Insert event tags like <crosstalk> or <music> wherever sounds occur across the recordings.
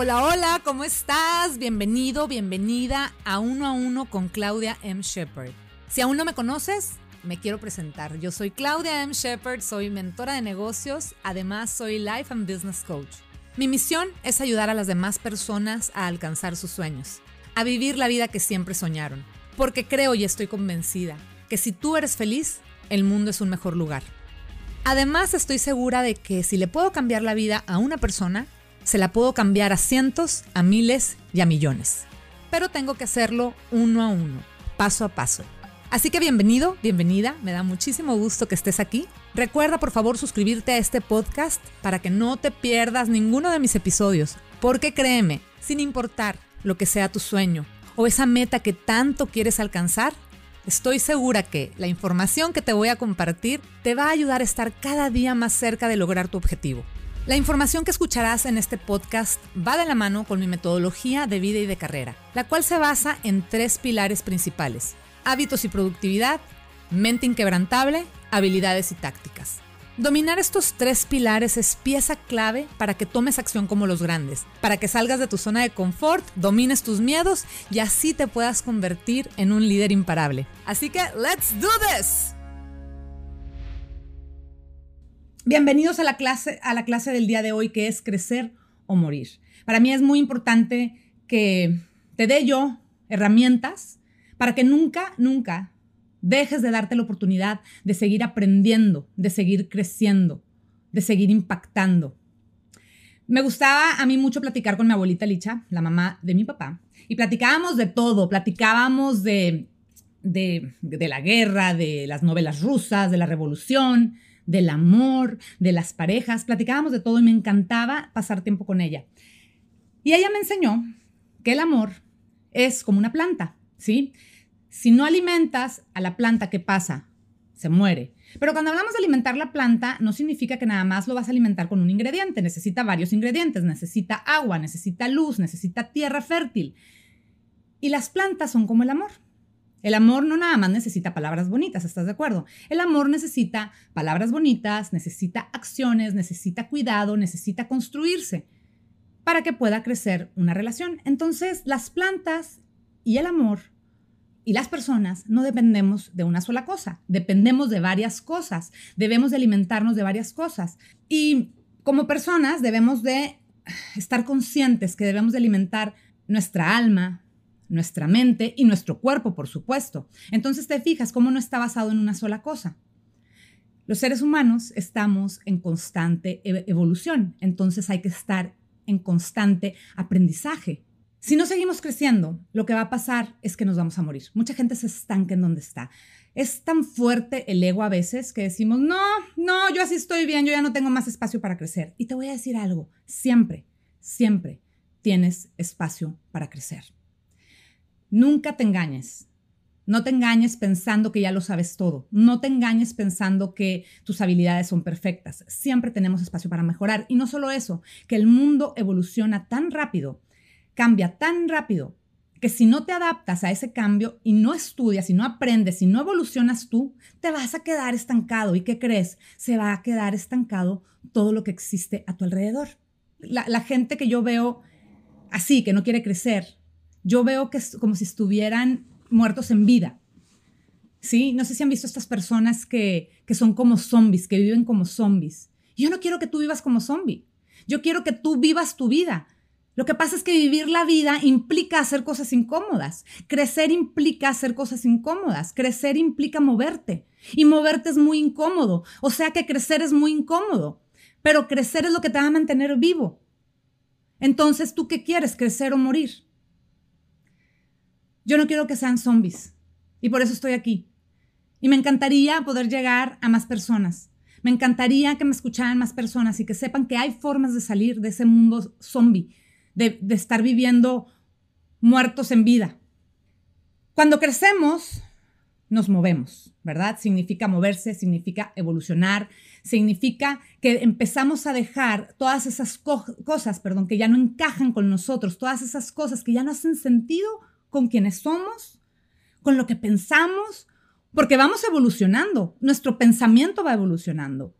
Hola, hola, ¿cómo estás? Bienvenido, bienvenida a Uno a Uno con Claudia M. Shepard. Si aún no me conoces, me quiero presentar. Yo soy Claudia M. Shepard, soy mentora de negocios, además soy Life and Business Coach. Mi misión es ayudar a las demás personas a alcanzar sus sueños, a vivir la vida que siempre soñaron, porque creo y estoy convencida que si tú eres feliz, el mundo es un mejor lugar. Además, estoy segura de que si le puedo cambiar la vida a una persona, se la puedo cambiar a cientos, a miles y a millones. Pero tengo que hacerlo uno a uno, paso a paso. Así que bienvenido, bienvenida, me da muchísimo gusto que estés aquí. Recuerda por favor suscribirte a este podcast para que no te pierdas ninguno de mis episodios, porque créeme, sin importar lo que sea tu sueño o esa meta que tanto quieres alcanzar, estoy segura que la información que te voy a compartir te va a ayudar a estar cada día más cerca de lograr tu objetivo. La información que escucharás en este podcast va de la mano con mi metodología de vida y de carrera, la cual se basa en tres pilares principales, hábitos y productividad, mente inquebrantable, habilidades y tácticas. Dominar estos tres pilares es pieza clave para que tomes acción como los grandes, para que salgas de tu zona de confort, domines tus miedos y así te puedas convertir en un líder imparable. Así que, let's do this! Bienvenidos a la clase, a la clase del día de hoy que es crecer o morir. Para mí es muy importante que te dé yo herramientas para que nunca, nunca dejes de darte la oportunidad de seguir aprendiendo, de seguir creciendo, de seguir impactando. Me gustaba a mí mucho platicar con mi abuelita Licha, la mamá de mi papá, y platicábamos de todo, platicábamos de, de, de la guerra, de las novelas rusas, de la revolución, del amor, de las parejas, platicábamos de todo y me encantaba pasar tiempo con ella. Y ella me enseñó que el amor es como una planta, ¿sí? Si no alimentas a la planta, ¿qué pasa? Se muere. Pero cuando hablamos de alimentar la planta, no significa que nada más lo vas a alimentar con un ingrediente, necesita varios ingredientes, necesita agua, necesita luz, necesita tierra fértil. Y las plantas son como el amor. El amor no nada más necesita palabras bonitas, ¿estás de acuerdo? El amor necesita palabras bonitas, necesita acciones, necesita cuidado, necesita construirse para que pueda crecer una relación. Entonces, las plantas y el amor y las personas no dependemos de una sola cosa, dependemos de varias cosas, debemos de alimentarnos de varias cosas. Y como personas debemos de estar conscientes que debemos de alimentar nuestra alma, nuestra mente y nuestro cuerpo, por supuesto. Entonces te fijas cómo no está basado en una sola cosa. Los seres humanos estamos en constante e-, evolución, entonces hay que estar en constante aprendizaje. Si no seguimos creciendo, lo que va a pasar es que nos vamos a morir. Mucha gente se estanca en donde está. Es tan fuerte el ego a veces que decimos, no, no, yo así estoy bien, yo ya no tengo más espacio para crecer. Y te voy a decir algo, siempre, siempre tienes espacio para crecer. Nunca te engañes. No te engañes pensando que ya lo sabes todo. No te engañes pensando que tus habilidades son perfectas. Siempre tenemos espacio para mejorar. Y no solo eso, que el mundo evoluciona tan rápido, cambia tan rápido, que si no te adaptas a ese cambio y no estudias y no aprendes y no evolucionas tú, te vas a quedar estancado. ¿Y qué crees? Se va a quedar estancado todo lo que existe a tu alrededor. La, la gente que yo veo así, que no quiere crecer, yo veo que es como si estuvieran muertos en vida. ¿Sí? No sé si han visto estas personas que, que son como zombies, que viven como zombies. Yo no quiero que tú vivas como zombie. Yo quiero que tú vivas tu vida. Lo que pasa es que vivir la vida implica hacer cosas incómodas. Crecer implica hacer cosas incómodas. Crecer implica moverte. Y moverte es muy incómodo. O sea que crecer es muy incómodo. Pero crecer es lo que te va a mantener vivo. Entonces, ¿tú qué quieres? ¿Crecer o morir? Yo no quiero que sean zombies y por eso estoy aquí. Y me encantaría poder llegar a más personas. Me encantaría que me escucharan más personas y que sepan que hay formas de salir de ese mundo zombie, de, de estar viviendo muertos en vida. Cuando crecemos, nos movemos, ¿verdad? Significa moverse, significa evolucionar, significa que empezamos a dejar todas esas cosas, perdón, que ya no encajan con nosotros, todas esas cosas que ya no hacen sentido con quienes somos, con lo que pensamos, porque vamos evolucionando, nuestro pensamiento va evolucionando.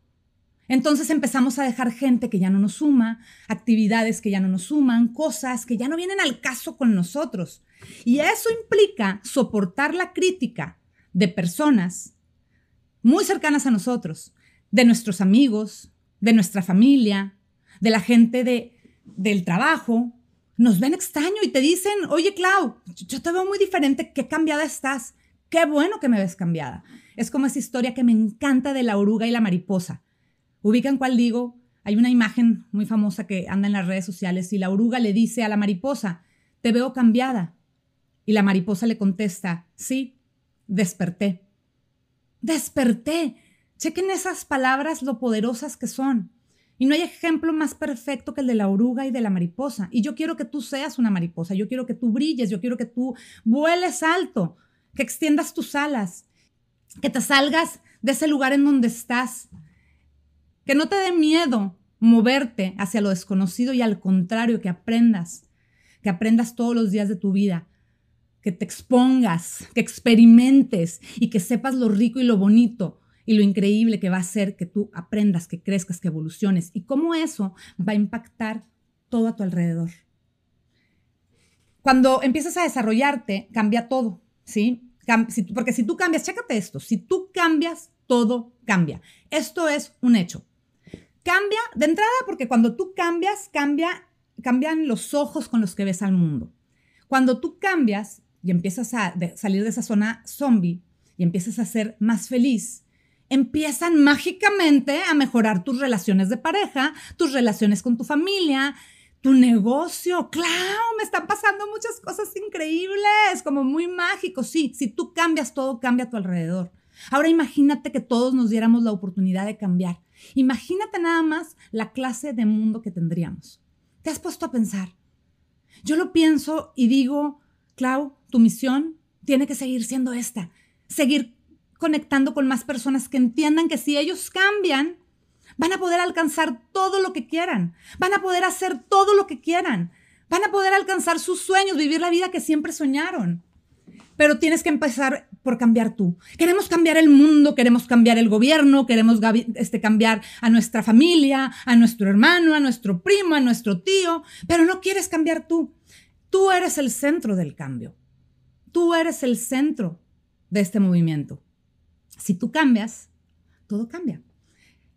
Entonces empezamos a dejar gente que ya no nos suma, actividades que ya no nos suman, cosas que ya no vienen al caso con nosotros. Y eso implica soportar la crítica de personas muy cercanas a nosotros, de nuestros amigos, de nuestra familia, de la gente de, del trabajo. Nos ven extraño y te dicen, oye Clau, yo te veo muy diferente, qué cambiada estás, qué bueno que me ves cambiada. Es como esa historia que me encanta de la oruga y la mariposa. ¿Ubican cuál digo? Hay una imagen muy famosa que anda en las redes sociales y la oruga le dice a la mariposa, te veo cambiada. Y la mariposa le contesta, sí, desperté. Desperté. Chequen esas palabras lo poderosas que son. Y no hay ejemplo más perfecto que el de la oruga y de la mariposa. Y yo quiero que tú seas una mariposa, yo quiero que tú brilles, yo quiero que tú vueles alto, que extiendas tus alas, que te salgas de ese lugar en donde estás, que no te dé miedo moverte hacia lo desconocido y al contrario, que aprendas, que aprendas todos los días de tu vida, que te expongas, que experimentes y que sepas lo rico y lo bonito y lo increíble que va a ser que tú aprendas, que crezcas, que evoluciones y cómo eso va a impactar todo a tu alrededor. Cuando empiezas a desarrollarte, cambia todo, ¿sí? Porque si tú cambias, chécate esto, si tú cambias, todo cambia. Esto es un hecho. Cambia de entrada porque cuando tú cambias, cambia, cambian los ojos con los que ves al mundo. Cuando tú cambias y empiezas a salir de esa zona zombie y empiezas a ser más feliz, empiezan mágicamente a mejorar tus relaciones de pareja, tus relaciones con tu familia, tu negocio. Claro, me están pasando muchas cosas increíbles, como muy mágicos. Sí, si tú cambias, todo cambia a tu alrededor. Ahora imagínate que todos nos diéramos la oportunidad de cambiar. Imagínate nada más la clase de mundo que tendríamos. ¿Te has puesto a pensar? Yo lo pienso y digo, Clau, tu misión tiene que seguir siendo esta, seguir conectando con más personas que entiendan que si ellos cambian, van a poder alcanzar todo lo que quieran, van a poder hacer todo lo que quieran, van a poder alcanzar sus sueños, vivir la vida que siempre soñaron. Pero tienes que empezar por cambiar tú. Queremos cambiar el mundo, queremos cambiar el gobierno, queremos este, cambiar a nuestra familia, a nuestro hermano, a nuestro primo, a nuestro tío, pero no quieres cambiar tú. Tú eres el centro del cambio. Tú eres el centro de este movimiento. Si tú cambias, todo cambia.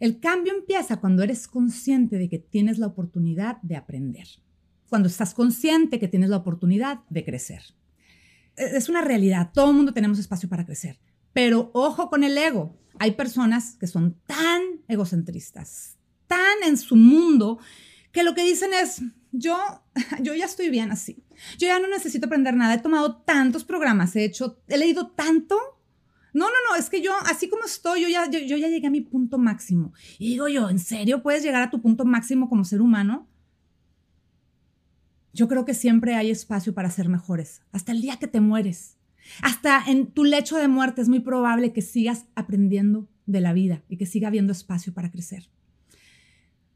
El cambio empieza cuando eres consciente de que tienes la oportunidad de aprender, cuando estás consciente que tienes la oportunidad de crecer. E-, es una realidad, todo el mundo tenemos espacio para crecer, pero ojo con el ego. Hay personas que son tan egocentristas, tan en su mundo, que lo que dicen es, yo, <laughs> yo ya estoy bien así. Yo ya no necesito aprender nada. He tomado tantos programas, he hecho, he leído tanto. No, no, no, es que yo, así como estoy, yo ya, yo, ya llegué a mi punto máximo. Y digo yo, ¿en serio puedes llegar a tu punto máximo como ser humano? Yo creo que siempre hay espacio para ser mejores, hasta el día que te mueres. Hasta en tu lecho de muerte es muy probable que sigas aprendiendo de la vida y que siga habiendo espacio para crecer.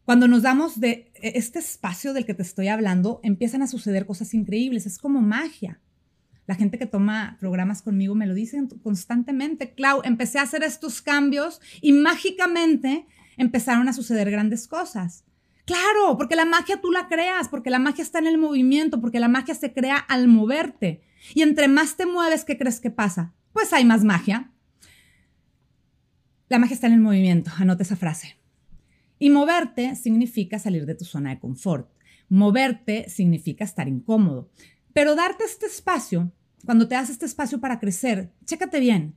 Cuando nos damos de e, este espacio del que te estoy hablando, empiezan a suceder cosas increíbles. Es como magia. La gente que toma programas conmigo me lo dicen constantemente. Clau, empecé a hacer estos cambios y mágicamente empezaron a suceder grandes cosas. Claro, porque la magia tú la creas, porque la magia está en el movimiento, porque la magia se crea al moverte. Y entre más te mueves, ¿qué crees que pasa? Pues hay más magia. La magia está en el movimiento, anote esa frase. Y moverte significa salir de tu zona de confort. Moverte significa estar incómodo. Pero darte este espacio, cuando te das este espacio para crecer, chécate bien.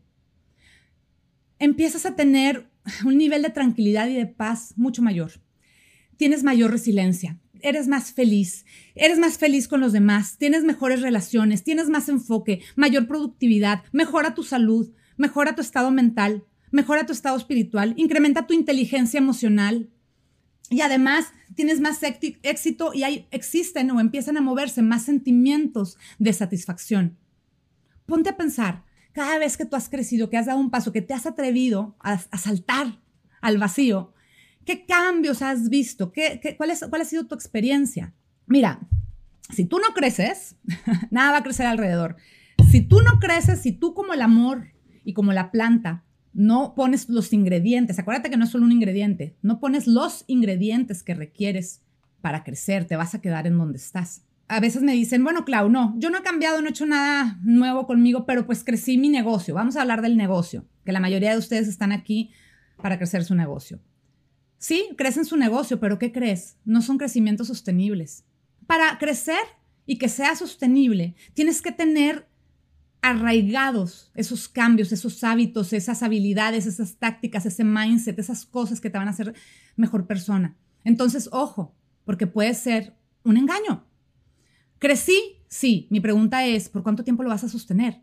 Empiezas a tener un nivel de tranquilidad y de paz mucho mayor. Tienes mayor resiliencia, eres más feliz, eres más feliz con los demás, tienes mejores relaciones, tienes más enfoque, mayor productividad, mejora tu salud, mejora tu estado mental, mejora tu estado espiritual, incrementa tu inteligencia emocional y además tienes más éxito y hay, existen o empiezan a moverse más sentimientos de satisfacción. Ponte a pensar, cada vez que tú has crecido, que has dado un paso, que te has atrevido a, saltar al vacío, ¿qué cambios has visto? ¿Qué, cuál, es, ¿Cuál ha sido tu experiencia? Mira, si tú no creces, <laughs> nada va a crecer alrededor. Si tú no creces, si tú como el amor y como la planta no pones los ingredientes, acuérdate que no es solo un ingrediente, no pones los ingredientes que requieres para crecer, te vas a quedar en donde estás. A veces me dicen, bueno, Clau, no, yo no he cambiado, no he hecho nada nuevo conmigo, pero pues crecí mi negocio. Vamos a hablar del negocio, que la mayoría de ustedes están aquí para crecer su negocio. Sí, crecen su negocio, pero ¿qué crees? No son crecimientos sostenibles. Para crecer y que sea sostenible, tienes que tener arraigados esos cambios, esos hábitos, esas habilidades, esas tácticas, ese mindset, esas cosas que te van a hacer mejor persona. Entonces, ojo, porque puede ser un engaño. ¿Crecí? Sí. Mi pregunta es, ¿por cuánto tiempo lo vas a sostener?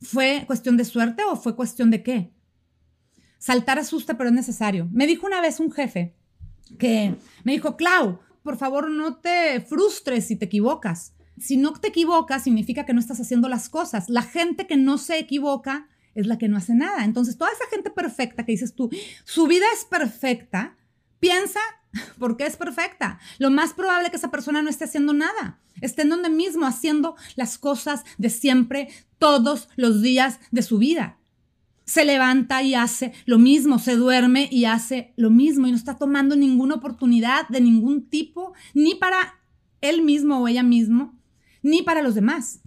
¿Fue cuestión de suerte o fue cuestión de qué? Saltar asusta, pero es necesario. Me dijo una vez un jefe que me dijo, Clau, por favor no te frustres si te equivocas. Si no te equivocas, significa que no estás haciendo las cosas. La gente que no se equivoca es la que no hace nada. Entonces, toda esa gente perfecta que dices tú, su vida es perfecta, piensa <laughs> por qué es perfecta. Lo más probable es que esa persona no esté haciendo nada. Esté en donde mismo haciendo las cosas de siempre, todos los días de su vida se levanta y hace lo mismo, se duerme y hace lo mismo y no está tomando ninguna oportunidad de ningún tipo, ni para él mismo o ella mismo, ni para los demás.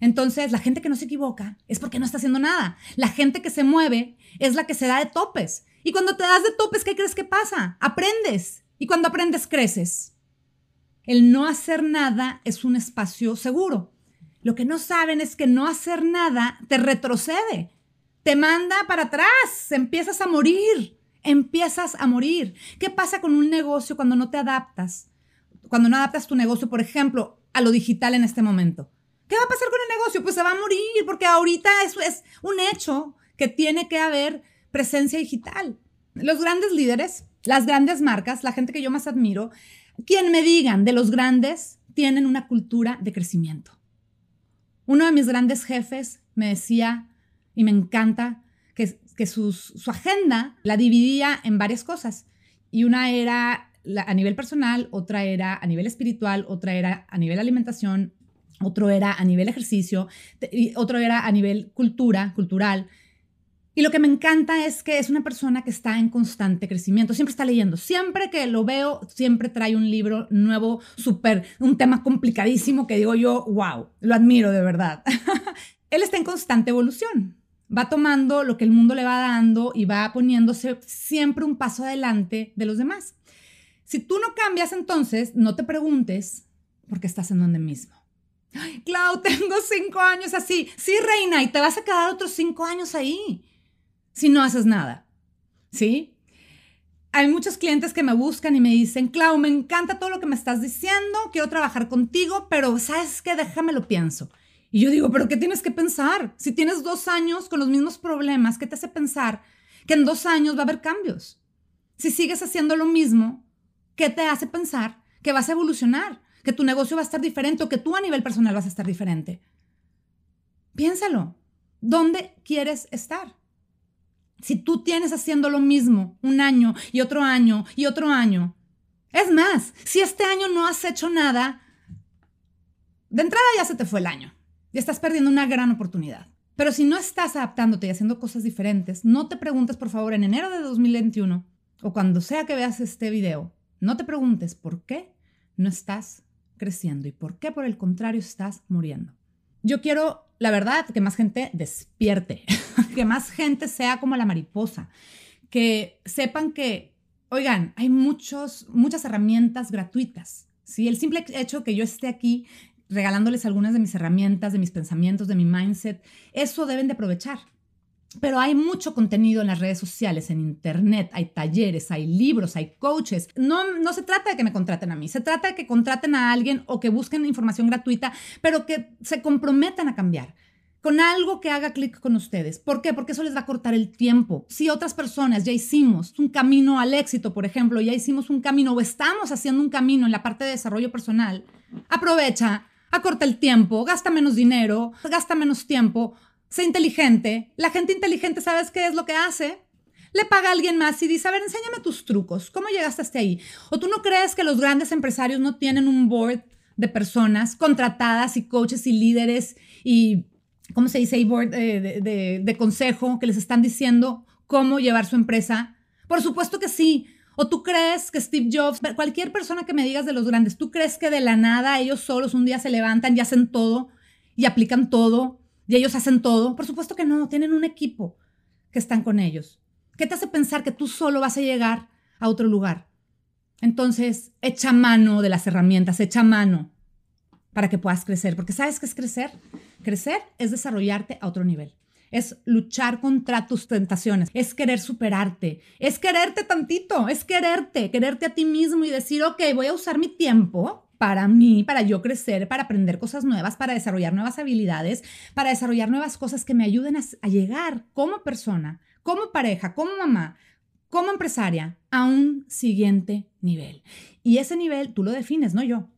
Entonces, la gente que no se equivoca es porque no está haciendo nada. La gente que se mueve es la que se da de topes. Y cuando te das de topes, ¿qué crees que pasa? Aprendes. Y cuando aprendes, creces. El no hacer nada es un espacio seguro. Lo que no saben es que no hacer nada te retrocede te manda para atrás, empiezas a morir, empiezas a morir. ¿Qué pasa con un negocio cuando no te adaptas? Cuando no adaptas tu negocio, por ejemplo, a lo digital en este momento. ¿Qué va a pasar con el negocio? Pues se va a morir, porque ahorita eso es un hecho que tiene que haber presencia digital. Los grandes líderes, las grandes marcas, la gente que yo más admiro, quien me digan de los grandes, tienen una cultura de crecimiento. Uno de mis grandes jefes me decía, y me encanta que, que su agenda la dividía en varias cosas. Y una era a nivel personal, otra era a nivel espiritual, otra era a nivel alimentación, otro era a nivel ejercicio, y otro era a nivel cultura, cultural. Y lo que me encanta es que es una persona que está en constante crecimiento, siempre está leyendo, siempre que lo veo, siempre trae un libro nuevo, súper, un tema complicadísimo que digo yo, wow, lo admiro de verdad. <laughs> Él está en constante evolución va tomando lo que el mundo le va dando y va poniéndose siempre un paso adelante de los demás. Si tú no cambias entonces, no te preguntes por qué estás en donde mismo. Ay, Clau, <laughs> tengo cinco años así. Sí, reina, y te vas a quedar otros cinco años ahí si no haces nada. ¿Sí? Hay muchos clientes que me buscan y me dicen, Clau, me encanta todo lo que me estás diciendo, quiero trabajar contigo, pero ¿sabes qué? Déjame lo pienso. Y yo digo, pero ¿qué tienes que pensar? Si tienes dos años con los mismos problemas, ¿qué te hace pensar que en dos años va a haber cambios? Si sigues haciendo lo mismo, ¿qué te hace pensar que vas a evolucionar? Que tu negocio va a estar diferente o que tú a nivel personal vas a estar diferente. Piénsalo. ¿Dónde quieres estar? Si tú tienes haciendo lo mismo un año y otro año y otro año, es más, si este año no has hecho nada, de entrada ya se te fue el año y estás perdiendo una gran oportunidad. Pero si no estás adaptándote y haciendo cosas diferentes, no te preguntes, por favor, en enero de 2021 o cuando sea que veas este video, no te preguntes por qué no estás creciendo y por qué, por el contrario, estás muriendo. Yo quiero, la verdad, que más gente despierte, <laughs> que más gente sea como la mariposa, que sepan que, oigan, hay muchos, muchas herramientas gratuitas. ¿sí? El simple hecho que yo esté aquí regalándoles algunas de mis herramientas, de mis pensamientos, de mi mindset. Eso deben de aprovechar. Pero hay mucho contenido en las redes sociales, en internet, hay talleres, hay libros, hay coaches. No, no se trata de que me contraten a mí, se trata de que contraten a alguien o que busquen información gratuita, pero que se comprometan a cambiar con algo que haga clic con ustedes. ¿Por qué? Porque eso les va a cortar el tiempo. Si otras personas ya hicimos un camino al éxito, por ejemplo, ya hicimos un camino o estamos haciendo un camino en la parte de desarrollo personal, aprovecha acorta el tiempo, gasta menos dinero, gasta menos tiempo, sé inteligente. La gente inteligente, ¿sabes qué es lo que hace? Le paga a alguien más y dice, a ver, enséñame tus trucos, ¿cómo llegaste hasta ahí? ¿O tú no crees que los grandes empresarios no tienen un board de personas contratadas y coaches y líderes y ¿cómo se dice? Board eh, de, de consejo que les están diciendo cómo llevar su empresa. Por supuesto que sí. ¿O tú crees que Steve Jobs, cualquier persona que me digas de los grandes, tú crees que de la nada ellos solos un día se levantan y hacen todo y aplican todo y ellos hacen todo? Por supuesto que no, tienen un equipo que están con ellos. ¿Qué te hace pensar que tú solo vas a llegar a otro lugar? Entonces, echa mano de las herramientas, echa mano para que puedas crecer, porque ¿sabes qué es crecer? Crecer es desarrollarte a otro nivel. Es luchar contra tus tentaciones, es querer superarte, es quererte tantito, es quererte, quererte a ti mismo y decir, ok, voy a usar mi tiempo para mí, para yo crecer, para aprender cosas nuevas, para desarrollar nuevas habilidades, para desarrollar nuevas cosas que me ayuden a, llegar como persona, como pareja, como mamá, como empresaria a un siguiente nivel. Y ese nivel tú lo defines, no yo.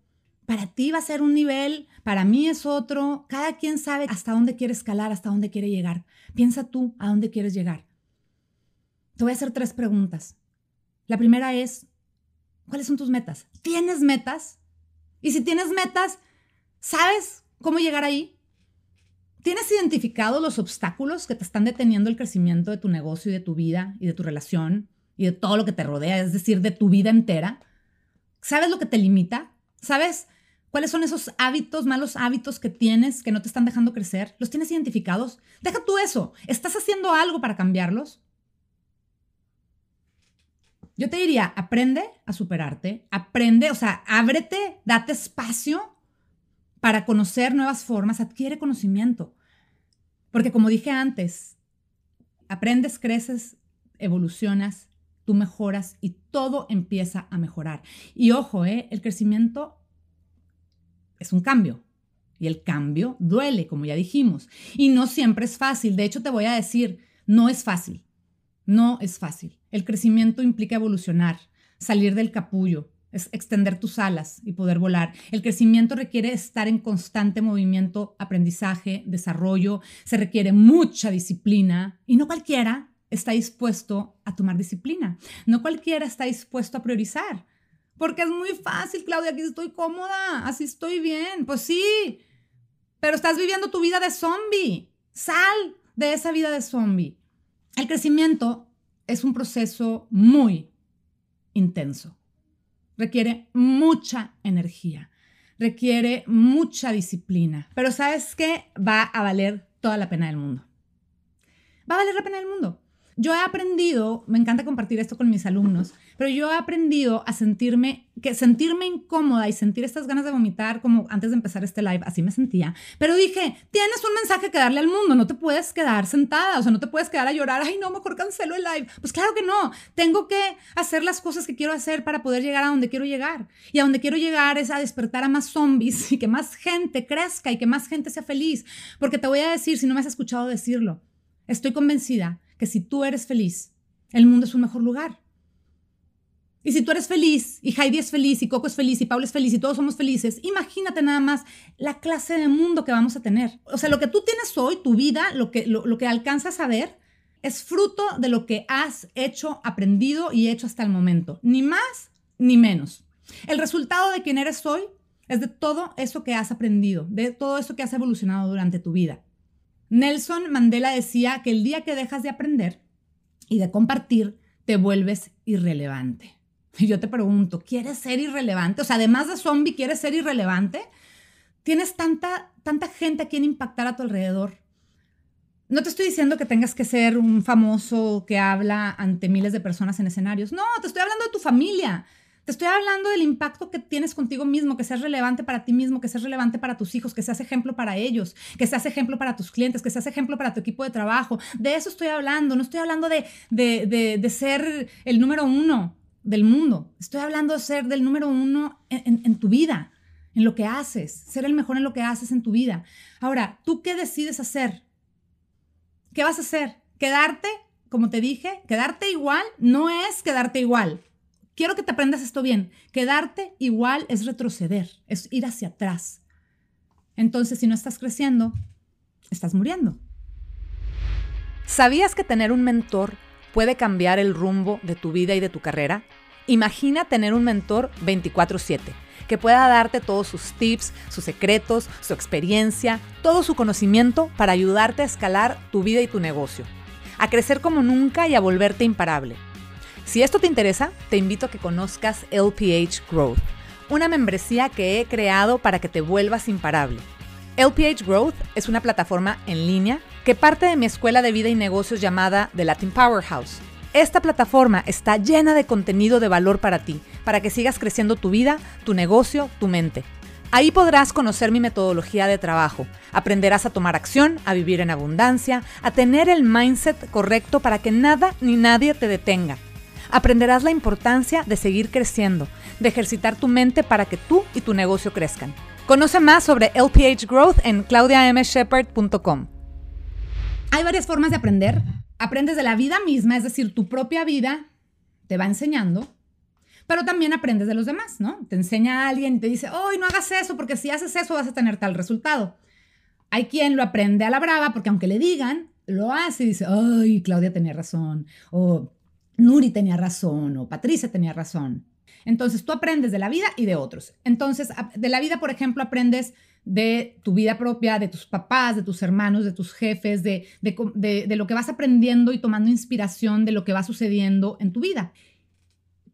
Para ti va a ser un nivel, para mí es otro. Cada quien sabe hasta dónde quiere escalar, hasta dónde quiere llegar. Piensa tú a dónde quieres llegar. Te voy a hacer tres preguntas. La primera es, ¿cuáles son tus metas? ¿Tienes metas? Y si tienes metas, ¿sabes cómo llegar ahí? ¿Tienes identificado los obstáculos que te están deteniendo el crecimiento de tu negocio y de tu vida y de tu relación y de todo lo que te rodea, es decir, de tu vida entera? ¿Sabes lo que te limita? ¿Sabes cuáles son esos hábitos, malos hábitos que tienes que no te están dejando crecer? ¿Los tienes identificados? Deja tú eso. ¿Estás haciendo algo para cambiarlos? Yo te diría, aprende a superarte, aprende, o sea, ábrete, date espacio para conocer nuevas formas, adquiere conocimiento. Porque como dije antes, aprendes, creces, evolucionas, tú mejoras y todo empieza a mejorar. Y ojo, ¿eh? el crecimiento es un cambio. Y el cambio duele, como ya dijimos. Y no siempre es fácil. De hecho, te voy a decir, no es fácil. No es fácil. El crecimiento implica evolucionar, salir del capullo, es extender tus alas y poder volar. El crecimiento requiere estar en constante movimiento, aprendizaje, desarrollo, se requiere mucha disciplina y no cualquiera está dispuesto a tomar disciplina, no cualquiera está dispuesto a priorizar, porque es muy fácil, Claudia, aquí estoy cómoda, así estoy bien, pues sí, pero estás viviendo tu vida de zombie, sal de esa vida de zombie. El crecimiento es un proceso muy intenso requiere mucha energía, requiere mucha disciplina, pero sabes qué? Va a valer toda la pena del mundo. Va a valer la pena del mundo. Yo he aprendido, me encanta compartir esto con mis alumnos, pero yo he aprendido a sentirme, que sentirme incómoda y sentir estas ganas de vomitar como antes de empezar este live, así me sentía. Pero dije, tienes un mensaje que darle al mundo, no te puedes quedar sentada, o sea, no te puedes quedar a llorar, ay, no, mejor cancelo el live. Pues claro que no, tengo que hacer las cosas que quiero hacer para poder llegar a donde quiero llegar. Y a donde quiero llegar es a despertar a más zombies <laughs> y que más gente crezca y que más gente sea feliz. Porque te voy a decir, si no me has escuchado decirlo, estoy convencida que si tú eres feliz, el mundo es un mejor lugar. Y si tú eres feliz, y Heidi es feliz, y Coco es feliz, y Paul es feliz, y todos somos felices, imagínate nada más la clase de mundo que vamos a tener. O sea, lo que tú tienes hoy, tu vida, lo que, lo, lo que alcanzas a ver, es fruto de lo que has hecho, aprendido y hecho hasta el momento. Ni más ni menos. El resultado de quien eres hoy es de todo eso que has aprendido, de todo eso que has evolucionado durante tu vida. Nelson Mandela decía que el día que dejas de aprender y de compartir, te vuelves irrelevante. Y yo te pregunto, ¿quieres ser irrelevante? O sea, además de zombie, ¿quieres ser irrelevante? Tienes tanta, tanta gente a quien impactar a tu alrededor. No te estoy diciendo que tengas que ser un famoso que habla ante miles de personas en escenarios. No, te estoy hablando de tu familia, te estoy hablando del impacto que tienes contigo mismo, que seas relevante para ti mismo, que seas relevante para tus hijos, que seas ejemplo para ellos, que seas ejemplo para tus clientes, que seas ejemplo para tu equipo de trabajo. De eso estoy hablando. No estoy hablando de, de, ser el número uno del mundo. Estoy hablando de ser del número uno en, en tu vida, en lo que haces, ser el mejor en lo que haces en tu vida. Ahora, ¿tú qué decides hacer? ¿Qué vas a hacer? ¿Quedarte? Como te dije, quedarte igual no es quedarte igual quiero que te aprendas esto bien. Quedarte igual es retroceder, es ir hacia atrás. Entonces, si no estás creciendo, estás muriendo. ¿Sabías que tener un mentor puede cambiar el rumbo de tu vida y de tu carrera? Imagina tener un mentor 24/7 que pueda darte todos sus tips, sus secretos, su experiencia, todo su conocimiento para ayudarte a escalar tu vida y tu negocio, a crecer como nunca y a volverte imparable. Si esto te interesa, te invito a que conozcas LPH Growth, una membresía que he creado para que te vuelvas imparable. LPH Growth es una plataforma en línea que parte de mi escuela de vida y negocios llamada The Latin Powerhouse. Esta plataforma está llena de contenido de valor para ti, para que sigas creciendo tu vida, tu negocio, tu mente. Ahí podrás conocer mi metodología de trabajo, aprenderás a tomar acción, a vivir en abundancia, a tener el mindset correcto para que nada ni nadie te detenga. Aprenderás la importancia de seguir creciendo, de ejercitar tu mente para que tú y tu negocio crezcan. Conoce más sobre LPH Growth en claudiamshepard.com. Hay varias formas de aprender. Aprendes de la vida misma, es decir, tu propia vida te va enseñando, pero también aprendes de los demás, ¿no? Te enseña a alguien y te dice, hoy no hagas eso, porque si haces eso vas a tener tal resultado. Hay quien lo aprende a la brava, porque aunque le digan, lo hace y dice, ay, Claudia tenía razón, o Nuri tenía razón, o Patricia tenía razón. Entonces, tú aprendes de la vida y de otros. Entonces, de la vida, por ejemplo, aprendes de tu vida propia, de tus papás, de tus hermanos, de tus jefes, de, de, lo que vas aprendiendo y tomando inspiración de lo que va sucediendo en tu vida.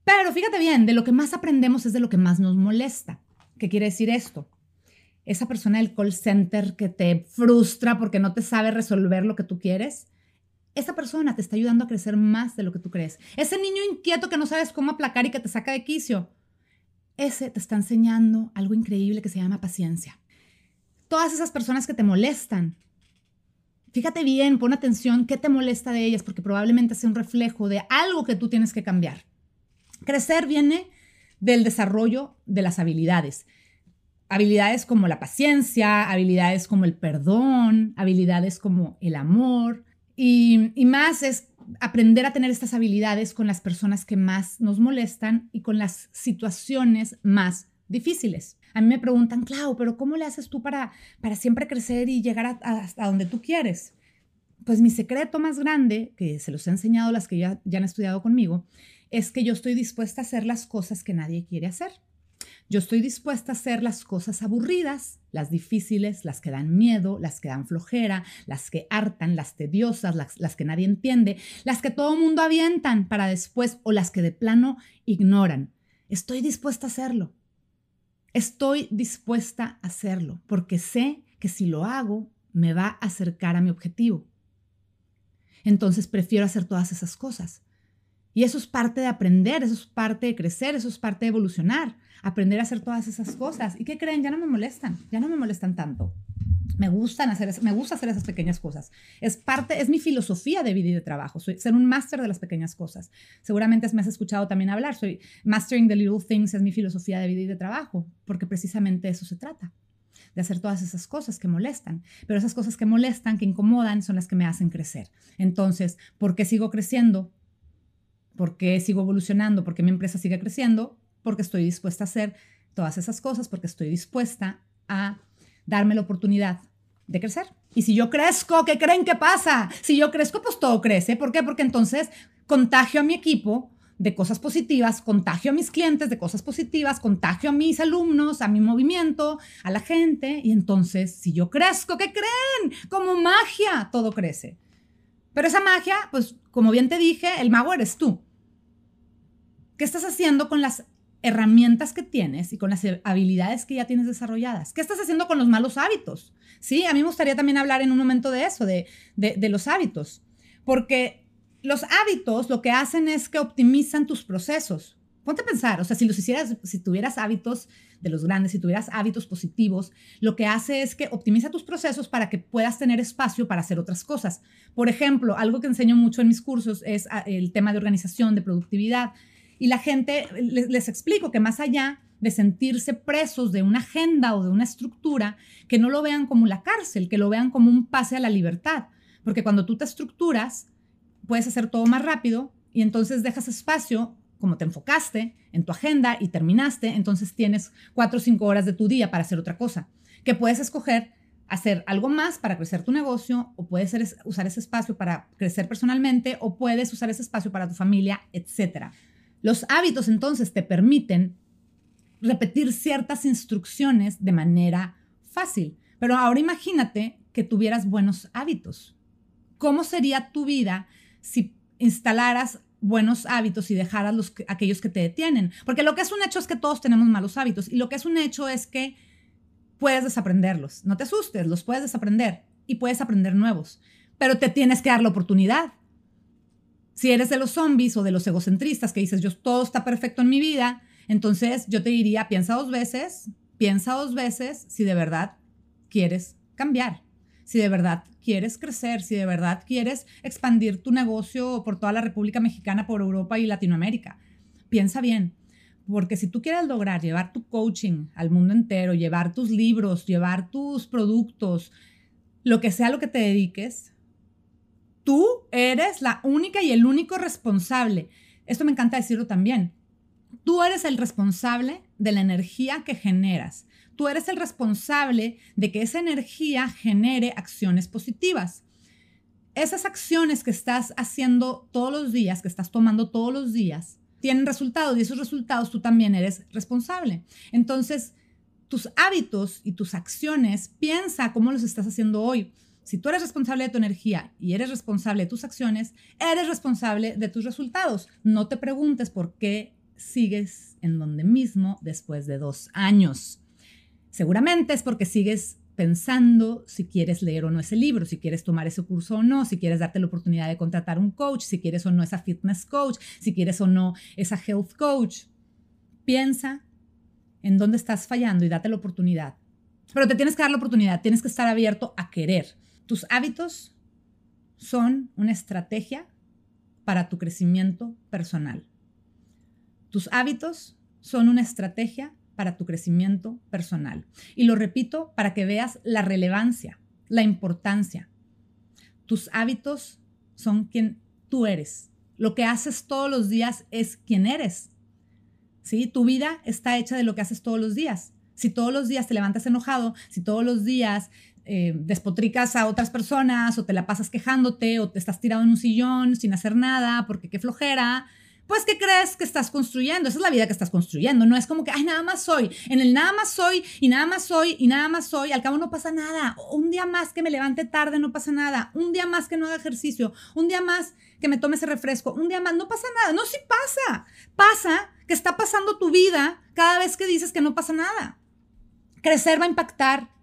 Pero fíjate bien, de lo que más aprendemos es de lo que más nos molesta. ¿Qué quiere decir esto? Esa persona del call center que te frustra porque no te sabe resolver lo que tú quieres, esa persona te está ayudando a crecer más de lo que tú crees. Ese niño inquieto que no sabes cómo aplacar y que te saca de quicio, ese te está enseñando algo increíble que se llama paciencia. Todas esas personas que te molestan, fíjate bien, pon atención qué te molesta de ellas, porque probablemente sea un reflejo de algo que tú tienes que cambiar. Crecer viene del desarrollo de las habilidades. Habilidades como la paciencia, habilidades como el perdón, habilidades como el amor, y, más es aprender a tener estas habilidades con las personas que más nos molestan y con las situaciones más difíciles. A mí me preguntan, Clau, pero ¿cómo le haces tú para, para siempre crecer y llegar hasta donde tú quieres? Pues mi secreto más grande, que se los he enseñado las que ya, ya han estudiado conmigo, es que yo estoy dispuesta a hacer las cosas que nadie quiere hacer. Yo estoy dispuesta a hacer las cosas aburridas, las difíciles, las que dan miedo, las que dan flojera, las que hartan, las tediosas, las, que nadie entiende, las que todo mundo avientan para después o las que de plano ignoran. Estoy dispuesta a hacerlo. Estoy dispuesta a hacerlo porque sé que si lo hago me va a acercar a mi objetivo. Entonces prefiero hacer todas esas cosas. Y eso es parte de aprender, eso es parte de crecer, eso es parte de evolucionar, aprender a hacer todas esas cosas. ¿Y qué creen? Ya no me molestan, ya no me molestan tanto. Me gustan hacer, me gusta hacer esas pequeñas cosas. Es parte, es mi filosofía de vida y de trabajo. Ser un máster de las pequeñas cosas. Seguramente me has escuchado también hablar. Soy mastering the little things es mi filosofía de vida y de trabajo, porque precisamente eso se trata de hacer todas esas cosas que molestan. Pero esas cosas que molestan, que incomodan, son las que me hacen crecer. Entonces, ¿por qué sigo creciendo? ¿Por qué sigo evolucionando? ¿Por qué mi empresa sigue creciendo? Porque estoy dispuesta a hacer todas esas cosas, porque estoy dispuesta a darme la oportunidad de crecer. Y si yo crezco, ¿qué creen que pasa? Si yo crezco, pues todo crece. ¿Por qué? Porque entonces contagio a mi equipo de cosas positivas, contagio a mis clientes de cosas positivas, contagio a mis alumnos, a mi movimiento, a la gente. Y entonces, si yo crezco, ¿qué creen? Como magia, todo crece. Pero esa magia, pues como bien te dije, el mago eres tú. ¿Qué estás haciendo con las herramientas que tienes y con las habilidades que ya tienes desarrolladas? ¿Qué estás haciendo con los malos hábitos? Sí, a mí me gustaría también hablar en un momento de eso, de, los hábitos, porque los hábitos lo que hacen es que optimizan tus procesos. Ponte a pensar, o sea, si los hicieras, si tuvieras hábitos de los grandes, si tuvieras hábitos positivos, lo que hace es que optimiza tus procesos para que puedas tener espacio para hacer otras cosas. Por ejemplo, algo que enseño mucho en mis cursos es ah, el tema de organización, de productividad. Y la gente, les, explico que más allá de sentirse presos de una agenda o de una estructura, que no lo vean como la cárcel, que lo vean como un pase a la libertad. Porque cuando tú te estructuras, puedes hacer todo más rápido y entonces dejas espacio, como te enfocaste en tu agenda y terminaste, entonces tienes cuatro o cinco horas de tu día para hacer otra cosa, que puedes escoger hacer algo más para crecer tu negocio o puedes usar ese espacio para crecer personalmente o puedes usar ese espacio para tu familia, etcétera. Los hábitos entonces te permiten repetir ciertas instrucciones de manera fácil. Pero ahora imagínate que tuvieras buenos hábitos. ¿Cómo sería tu vida si instalaras buenos hábitos y dejaras los, aquellos que te detienen? Porque lo que es un hecho es que todos tenemos malos hábitos y lo que es un hecho es que puedes desaprenderlos. No te asustes, los puedes desaprender y puedes aprender nuevos, pero te tienes que dar la oportunidad. Si eres de los zombies o de los egocentristas que dices, yo todo está perfecto en mi vida, entonces yo te diría, piensa dos veces, piensa dos veces si de verdad quieres cambiar, si de verdad quieres crecer, si de verdad quieres expandir tu negocio por toda la República Mexicana, por Europa y Latinoamérica. Piensa bien, porque si tú quieres lograr llevar tu coaching al mundo entero, llevar tus libros, llevar tus productos, lo que sea lo que te dediques, tú eres la única y el único responsable. Esto me encanta decirlo también. Tú eres el responsable de la energía que generas. Tú eres el responsable de que esa energía genere acciones positivas. Esas acciones que estás haciendo todos los días, que estás tomando todos los días, tienen resultados y esos resultados tú también eres responsable. Entonces, tus hábitos y tus acciones, piensa cómo los estás haciendo hoy. Si tú eres responsable de tu energía y eres responsable de tus acciones, eres responsable de tus resultados. No te preguntes por qué sigues en donde mismo después de dos años. Seguramente es porque sigues pensando si quieres leer o no ese libro, si quieres tomar ese curso o no, si quieres darte la oportunidad de contratar un coach, si quieres o no esa fitness coach, si quieres o no esa health coach. Piensa en dónde estás fallando y date la oportunidad. Pero te tienes que dar la oportunidad, tienes que estar abierto a querer. Tus hábitos son una estrategia para tu crecimiento personal. Tus hábitos son una estrategia para tu crecimiento personal. Y lo repito para que veas la relevancia, la importancia. Tus hábitos son quien tú eres. Lo que haces todos los días es quien eres. ¿Sí? Tu vida está hecha de lo que haces todos los días. Si todos los días te levantas enojado, si todos los días eh, despotricas a otras personas o te la pasas quejándote o te estás tirado en un sillón sin hacer nada porque qué flojera, pues ¿qué crees que estás construyendo? Esa es la vida que estás construyendo. No es como que, ay, nada más soy. En el nada más soy y nada más soy y nada más soy. Al cabo no pasa nada. Un día más que me levante tarde no pasa nada. Un día más que no haga ejercicio. Un día más que me tome ese refresco. Un día más no pasa nada. No, sí pasa. Pasa que está pasando tu vida cada vez que dices que no pasa nada. Crecer va a impactar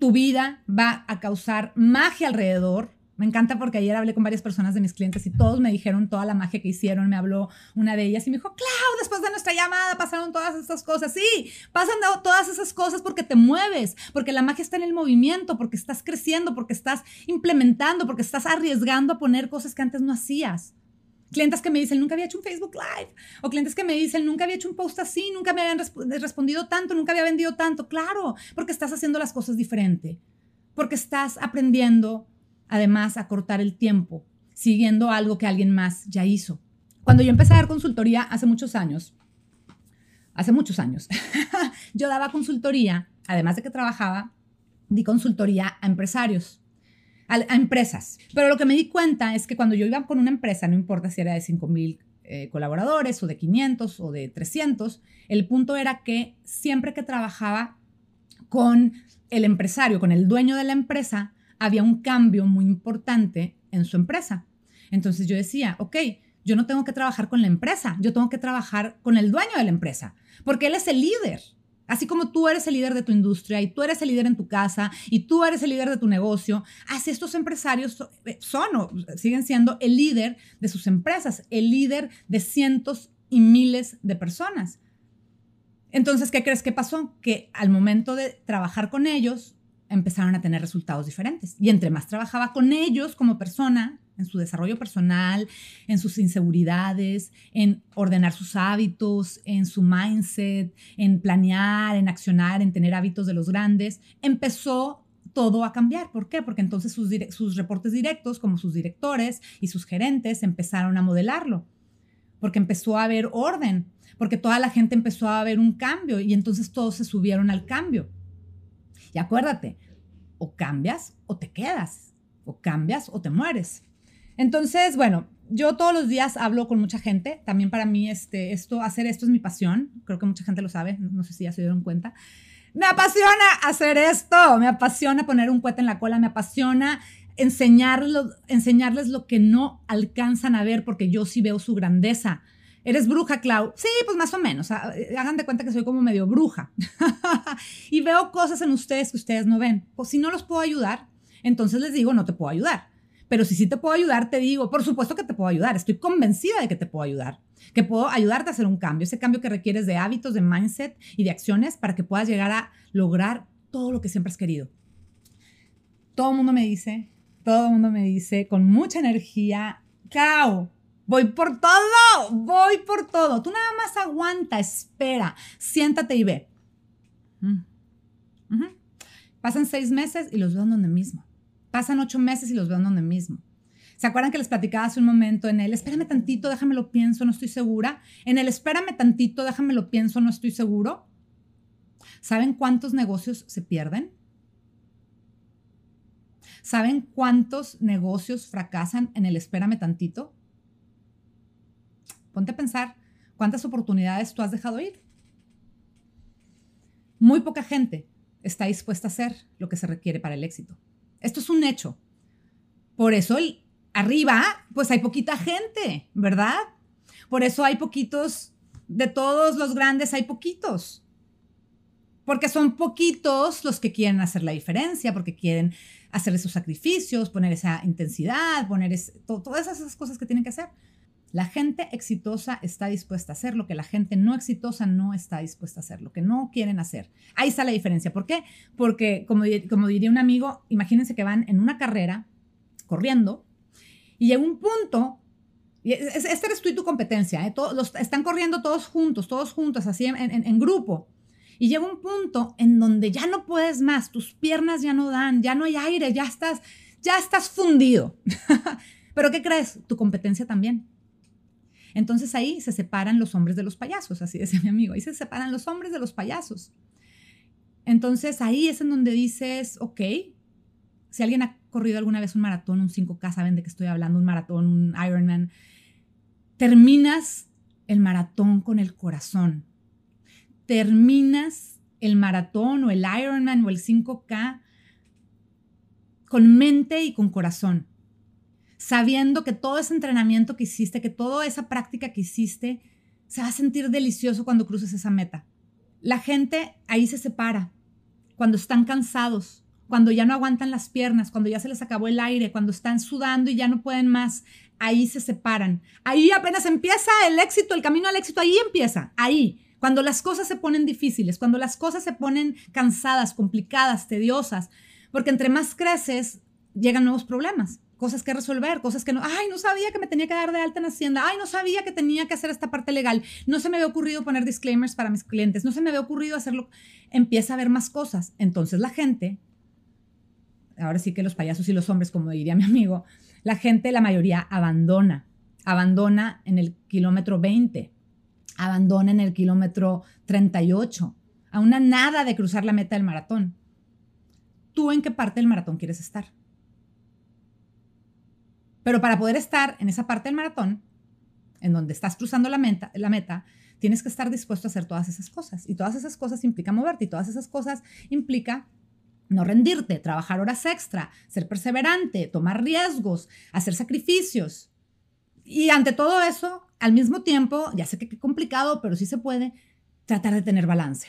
tu vida, va a causar magia alrededor me encanta porque ayer hablé con varias personas de mis clientes y todos me dijeron toda la magia que hicieron. Me habló una de ellas y me dijo, Clau, después de nuestra llamada pasaron todas estas cosas. Sí, pasan todas esas cosas porque te mueves, porque la magia está en el movimiento, porque estás creciendo, porque estás implementando, porque estás arriesgando a poner cosas que antes no hacías. Clientes que me dicen, nunca había hecho un Facebook Live. O clientes que me dicen, nunca había hecho un post así, nunca me habían respondido tanto, nunca había vendido tanto. Claro, porque estás haciendo las cosas diferente. Porque estás aprendiendo además a cortar el tiempo, siguiendo algo que alguien más ya hizo. Cuando yo empecé a dar consultoría hace muchos años, hace muchos años, <laughs> yo daba consultoría, además de que trabajaba, di consultoría a empresarios, a, empresas. Pero lo que me di cuenta es que cuando yo iba con una empresa, no importa si era de 5 mil eh, colaboradores o de 500 o de 300, el punto era que siempre que trabajaba con el empresario, con el dueño de la empresa, había un cambio muy importante en su empresa. Entonces yo decía, ok, yo no tengo que trabajar con la empresa, yo tengo que trabajar con el dueño de la empresa, porque él es el líder. Así como tú eres el líder de tu industria y tú eres el líder en tu casa y tú eres el líder de tu negocio, así estos empresarios eh, son o siguen siendo el líder de sus empresas, el líder de cientos y miles de personas. Entonces, ¿qué crees que pasó? Que al momento de trabajar con ellos, empezaron a tener resultados diferentes. Y entre más trabajaba con ellos como persona, en su desarrollo personal, en sus inseguridades, en ordenar sus hábitos, en su mindset, en planear, en accionar, en tener hábitos de los grandes, empezó todo a cambiar. ¿Por qué? Porque entonces sus, reportes directos, como sus directores y sus gerentes, empezaron a modelarlo. Porque empezó a haber orden, porque toda la gente empezó a ver un cambio y entonces todos se subieron al cambio. Y acuérdate, o cambias o te quedas, o cambias o te mueres. Entonces, bueno, yo todos los días hablo con mucha gente. También para mí este, esto, hacer esto es mi pasión. Creo que mucha gente lo sabe. No sé si ya se dieron cuenta. Me apasiona hacer esto. Me apasiona poner un cuete en la cola. Me apasiona enseñarles, enseñarles lo que no alcanzan a ver porque yo sí veo su grandeza. ¿Eres bruja, Clau? Sí, pues más o menos. Hagan de cuenta que soy como medio bruja. <laughs> y veo cosas en ustedes que ustedes no ven. Pues si no los puedo ayudar, entonces les digo, no te puedo ayudar. Pero si sí te puedo ayudar, te digo, por supuesto que te puedo ayudar. Estoy convencida de que te puedo ayudar. Que puedo ayudarte a hacer un cambio. Ese cambio que requieres de hábitos, de mindset y de acciones para que puedas llegar a lograr todo lo que siempre has querido. Todo el mundo me dice, todo el mundo me dice con mucha energía, Clau, voy por todo, voy por todo. Tú nada más aguanta, espera, siéntate y ve. Mm. Pasan seis meses y los veo donde mismo. Pasan ocho meses y los veo en donde mismo. ¿Se acuerdan que les platicaba hace un momento en el espérame tantito, déjame lo pienso, no estoy segura? En el espérame tantito, déjame lo pienso, no estoy seguro. ¿Saben cuántos negocios se pierden? ¿Saben cuántos negocios fracasan en el espérame tantito? Ponte a pensar cuántas oportunidades tú has dejado ir. Muy poca gente está dispuesta a hacer lo que se requiere para el éxito. Esto es un hecho. Por eso arriba, pues hay poquita gente, ¿verdad? Por eso hay poquitos, de todos los grandes hay poquitos. Porque son poquitos los que quieren hacer la diferencia, porque quieren hacer esos sacrificios, poner esa intensidad, poner todas esas cosas que tienen que hacer. La gente exitosa está dispuesta a hacer lo que la gente no exitosa no está dispuesta a hacer, lo que no quieren hacer. Ahí está la diferencia. ¿Por qué? Porque, como, diría un amigo, imagínense que van en una carrera corriendo y llega un punto, y este eres tú y tu competencia, ¿eh? todos, están corriendo todos juntos, todos juntos, así en, en grupo. Y llega un punto en donde ya no puedes más, tus piernas ya no dan, ya no hay aire, ya estás, ya estás fundido. <laughs> Pero ¿qué crees? Tu competencia también. Entonces ahí se separan los hombres de los payasos, así decía mi amigo, ahí se separan los hombres de los payasos. Entonces ahí es en donde dices, ok, si alguien ha corrido alguna vez un maratón, un 5K, saben de qué estoy hablando, un maratón, un Ironman, terminas el maratón con el corazón. Terminas el maratón o el Ironman o el 5K con mente y con corazón sabiendo que todo ese entrenamiento que hiciste, que toda esa práctica que hiciste, se va a sentir delicioso cuando cruces esa meta. La gente ahí se separa, cuando están cansados, cuando ya no aguantan las piernas, cuando ya se les acabó el aire, cuando están sudando y ya no pueden más, ahí se separan. Ahí apenas empieza el éxito, el camino al éxito, ahí empieza, ahí. Cuando las cosas se ponen difíciles, cuando las cosas se ponen cansadas, complicadas, tediosas, porque entre más creces, llegan nuevos problemas cosas que resolver, cosas que no, ay, no sabía que me tenía que dar de alta en Hacienda, ay, no sabía que tenía que hacer esta parte legal, no se me había ocurrido poner disclaimers para mis clientes, no se me había ocurrido hacerlo, empieza a ver más cosas. Entonces la gente, ahora sí que los payasos y los hombres, como diría mi amigo, la gente, la mayoría abandona, abandona en el kilómetro 20, abandona en el kilómetro 38, a una nada de cruzar la meta del maratón. ¿Tú en qué parte del maratón quieres estar? Pero para poder estar en esa parte del maratón, en donde estás cruzando la meta, tienes que estar dispuesto a hacer todas esas cosas. Y todas esas cosas implican moverte y todas esas cosas implica no rendirte, trabajar horas extra, ser perseverante, tomar riesgos, hacer sacrificios. Y ante todo eso, al mismo tiempo, ya sé que es complicado, pero sí se puede, tratar de tener balance.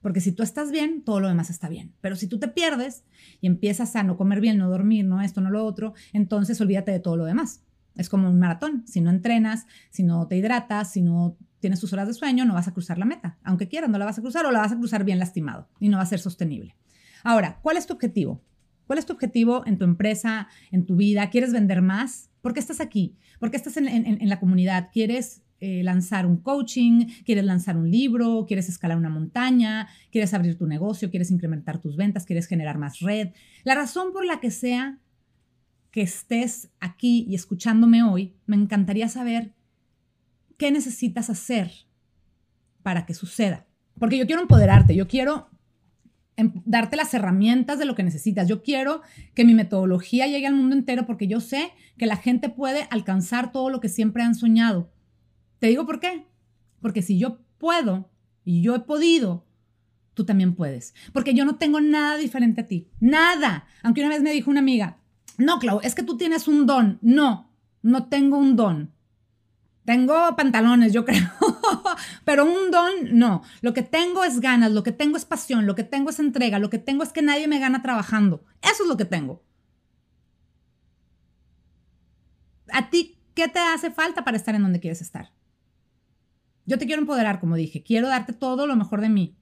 Porque si tú estás bien, todo lo demás está bien. Pero si tú te pierdes y empiezas a no comer bien, no dormir, no esto, no lo otro, entonces olvídate de todo lo demás. Es como un maratón. Si no entrenas, si no te hidratas, si no tienes tus horas de sueño, no vas a cruzar la meta. Aunque quieras, no la vas a cruzar o la vas a cruzar bien lastimado y no va a ser sostenible. Ahora, ¿cuál es tu objetivo? ¿Cuál es tu objetivo en tu empresa, en tu vida? ¿Quieres vender más? ¿Por qué estás aquí? ¿Por qué estás en, en la comunidad? ¿Quieres eh, lanzar un coaching, quieres lanzar un libro, quieres escalar una montaña, quieres abrir tu negocio, quieres incrementar tus ventas, quieres generar más red. La razón por la que sea que estés aquí y escuchándome hoy, me encantaría saber qué necesitas hacer para que suceda. Porque yo quiero empoderarte, yo quiero darte las herramientas de lo que necesitas. Yo quiero que mi metodología llegue al mundo entero porque yo sé que la gente puede alcanzar todo lo que siempre han soñado. Te digo por qué. Porque si yo puedo y yo he podido, tú también puedes. Porque yo no tengo nada diferente a ti. Nada. Aunque una vez me dijo una amiga, no, Clau, es que tú tienes un don. No, no tengo un don. Tengo pantalones, yo <laughs> creo, pero un don no. Lo que tengo es ganas, lo que tengo es pasión, lo que tengo es entrega, lo que tengo es que nadie me gana trabajando. Eso es lo que tengo. ¿A ti qué te hace falta para estar en donde quieres estar? Yo te quiero empoderar, como dije, quiero darte todo lo mejor de mí.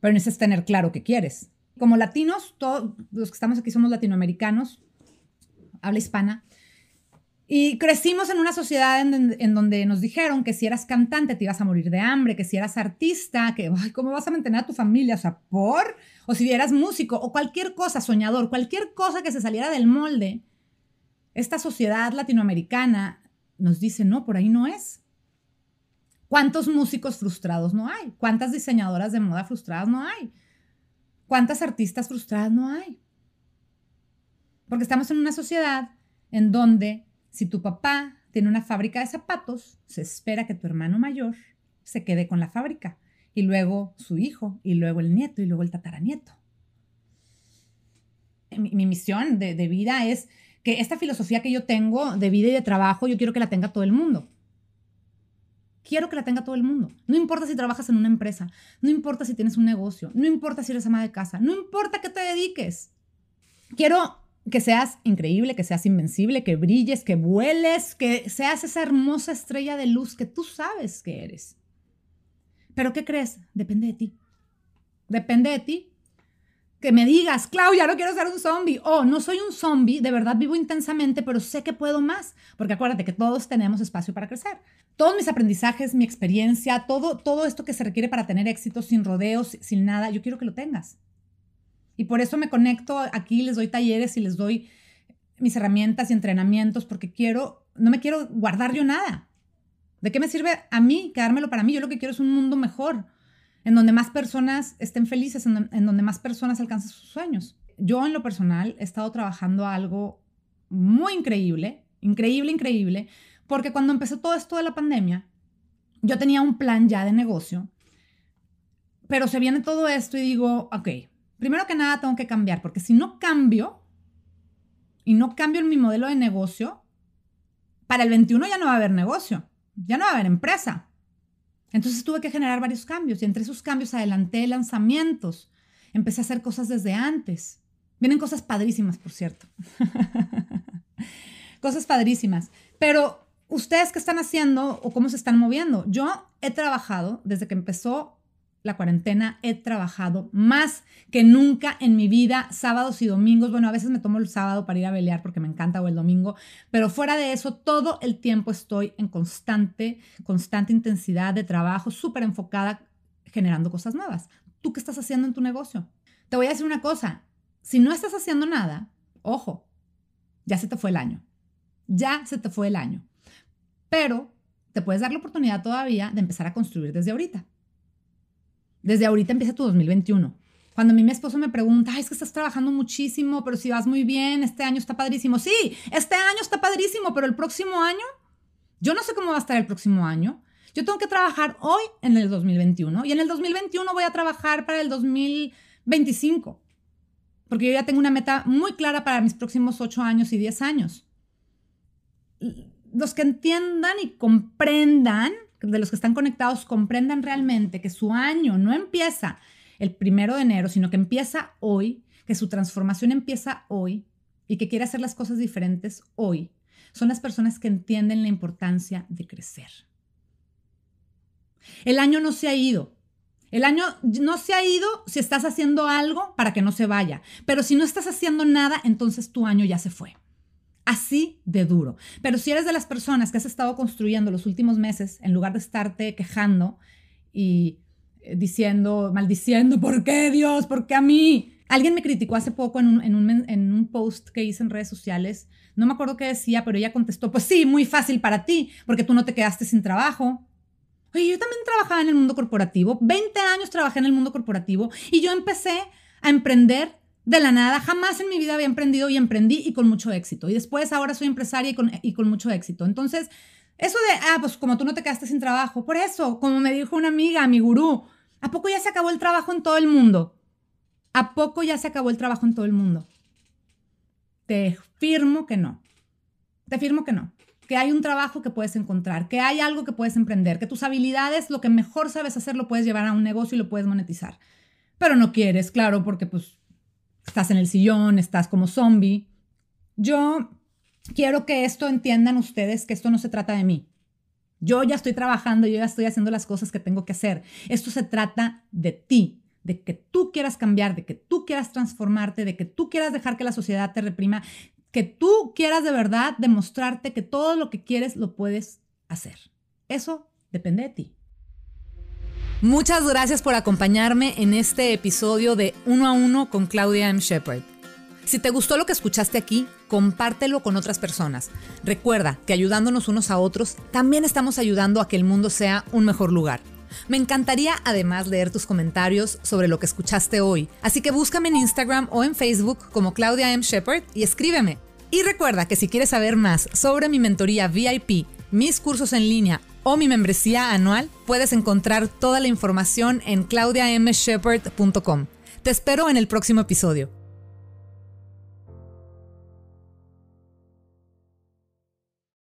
Pero necesitas tener claro qué quieres. Como latinos, todos los que estamos aquí somos latinoamericanos, habla hispana, y crecimos en una sociedad en, donde nos dijeron que si eras cantante te ibas a morir de hambre, que si eras artista, que, ¿cómo vas a mantener a tu familia? O sea, por, o si eras músico, o cualquier cosa, soñador, cualquier cosa que se saliera del molde, esta sociedad latinoamericana nos dice, no, por ahí no es. ¿Cuántos músicos frustrados no hay? ¿Cuántas diseñadoras de moda frustradas no hay? ¿Cuántas artistas frustradas no hay? Porque estamos en una sociedad en donde si tu papá tiene una fábrica de zapatos, se espera que tu hermano mayor se quede con la fábrica y luego su hijo y luego el nieto y luego el tataranieto. Mi, misión de, vida es que esta filosofía que yo tengo de vida y de trabajo, yo quiero que la tenga todo el mundo. Quiero que la tenga todo el mundo. No importa si trabajas en una empresa, no importa si tienes un negocio, no importa si eres ama de casa, no importa qué te dediques. Quiero que seas increíble, que seas invencible, que brilles, que vueles, que seas esa hermosa estrella de luz que tú sabes que eres. Pero ¿qué crees? Depende de ti. Depende de ti. Que me digas, Claudia, no quiero ser un zombie. O no soy un zombie, de verdad vivo intensamente, pero sé que puedo más. Porque acuérdate que todos tenemos espacio para crecer. Todos mis aprendizajes, mi experiencia, todo, todo esto que se requiere para tener éxito sin rodeos, sin nada, yo quiero que lo tengas. Y por eso me conecto aquí, les doy talleres y les doy mis herramientas y entrenamientos porque quiero, no me quiero guardar yo nada. ¿De qué me sirve a mí quedármelo para mí? Yo lo que quiero es un mundo mejor, en donde más personas estén felices, en, donde más personas alcancen sus sueños. Yo en lo personal he estado trabajando algo muy increíble, increíble, increíble, porque cuando empezó todo esto de la pandemia, yo tenía un plan ya de negocio, pero se viene todo esto y digo, ok, primero que nada tengo que cambiar, porque si no cambio y no cambio en mi modelo de negocio, para el 21 ya no va a haber negocio, ya no va a haber empresa. Entonces tuve que generar varios cambios y entre esos cambios adelanté lanzamientos, empecé a hacer cosas desde antes. Vienen cosas padrísimas, por cierto. <laughs> cosas padrísimas. Pero ustedes qué están haciendo o cómo se están moviendo. Yo he trabajado desde que empezó la cuarentena he trabajado más que nunca en mi vida, sábados y domingos. Bueno, a veces me tomo el sábado para ir a pelear porque me encanta o el domingo, pero fuera de eso, todo el tiempo estoy en constante, constante intensidad de trabajo, súper enfocada, generando cosas nuevas. ¿Tú qué estás haciendo en tu negocio? Te voy a decir una cosa, si no estás haciendo nada, ojo, ya se te fue el año, ya se te fue el año, pero te puedes dar la oportunidad todavía de empezar a construir desde ahorita. Desde ahorita empieza tu 2021. Cuando a mí mi esposo me pregunta, es que estás trabajando muchísimo, pero si vas muy bien, este año está padrísimo. Sí, este año está padrísimo, pero el próximo año, yo no sé cómo va a estar el próximo año. Yo tengo que trabajar hoy en el 2021 y en el 2021 voy a trabajar para el 2025, porque yo ya tengo una meta muy clara para mis próximos 8 años y 10 años. Los que entiendan y comprendan de los que están conectados comprendan realmente que su año no empieza el primero de enero, sino que empieza hoy, que su transformación empieza hoy y que quiere hacer las cosas diferentes hoy, son las personas que entienden la importancia de crecer. El año no se ha ido. El año no se ha ido si estás haciendo algo para que no se vaya. Pero si no estás haciendo nada, entonces tu año ya se fue así de duro. Pero si eres de las personas que has estado construyendo los últimos meses, en lugar de estarte quejando y eh, diciendo, maldiciendo, ¿por qué Dios? ¿Por qué a mí? Alguien me criticó hace poco en un, post que hice en redes sociales. No me acuerdo qué decía, pero ella contestó, pues sí, muy fácil para ti, porque tú no te quedaste sin trabajo. Oye, yo también trabajaba en el mundo corporativo, 20 años trabajé en el mundo corporativo y yo empecé a emprender de la nada. Jamás en mi vida había emprendido y emprendí y con mucho éxito. Y después ahora soy empresaria y con, y con mucho éxito. Entonces, eso de, ah, pues como tú no te quedaste sin trabajo, por eso, como me dijo una amiga, mi gurú, ¿a poco ya se acabó el trabajo en todo el mundo? ¿A poco ya se acabó el trabajo en todo el mundo? Te firmo que no. Te firmo que no. Que hay un trabajo que puedes encontrar, que hay algo que puedes emprender, que tus habilidades, lo que mejor sabes hacer, lo puedes llevar a un negocio y lo puedes monetizar. Pero no quieres, claro, porque pues estás en el sillón, estás como zombie. Yo quiero que esto entiendan ustedes, que esto no se trata de mí. Yo ya estoy trabajando, yo ya estoy haciendo las cosas que tengo que hacer. Esto se trata de ti, de que tú quieras cambiar, de que tú quieras transformarte, de que tú quieras dejar que la sociedad te reprima, que tú quieras de verdad demostrarte que todo lo que quieres lo puedes hacer. Eso depende de ti. Muchas gracias por acompañarme en este episodio de Uno a Uno con Claudia M. Shepard. Si te gustó lo que escuchaste aquí, compártelo con otras personas. Recuerda que ayudándonos unos a otros, también estamos ayudando a que el mundo sea un mejor lugar. Me encantaría además leer tus comentarios sobre lo que escuchaste hoy, así que búscame en Instagram o en Facebook como Claudia M. Shepard y escríbeme. Y recuerda que si quieres saber más sobre mi mentoría VIP, mis cursos en línea o mi membresía anual, puedes encontrar toda la información en claudiamshepard.com. Te espero en el próximo episodio.